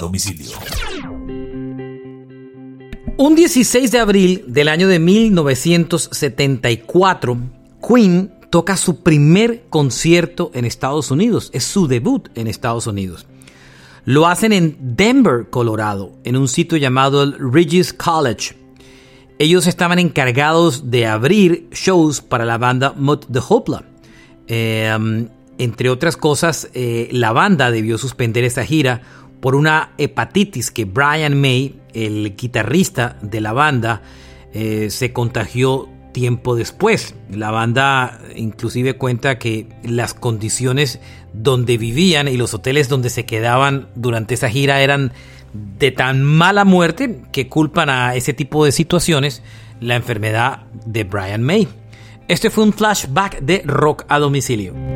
Domicilio. Un 16 de abril del año de 1974, Queen toca su primer concierto en Estados Unidos. Es su debut en Estados Unidos. Lo hacen en Denver, Colorado, en un sitio llamado el Regis College. Ellos estaban encargados de abrir shows para la banda Mud the Hopla. Eh, entre otras cosas, eh, la banda debió suspender esa gira por una hepatitis que Brian May, el guitarrista de la banda, eh, se contagió tiempo después. La banda inclusive cuenta que las condiciones donde vivían y los hoteles donde se quedaban durante esa gira eran de tan mala muerte que culpan a ese tipo de situaciones la enfermedad de Brian May. Este fue un flashback de rock a domicilio.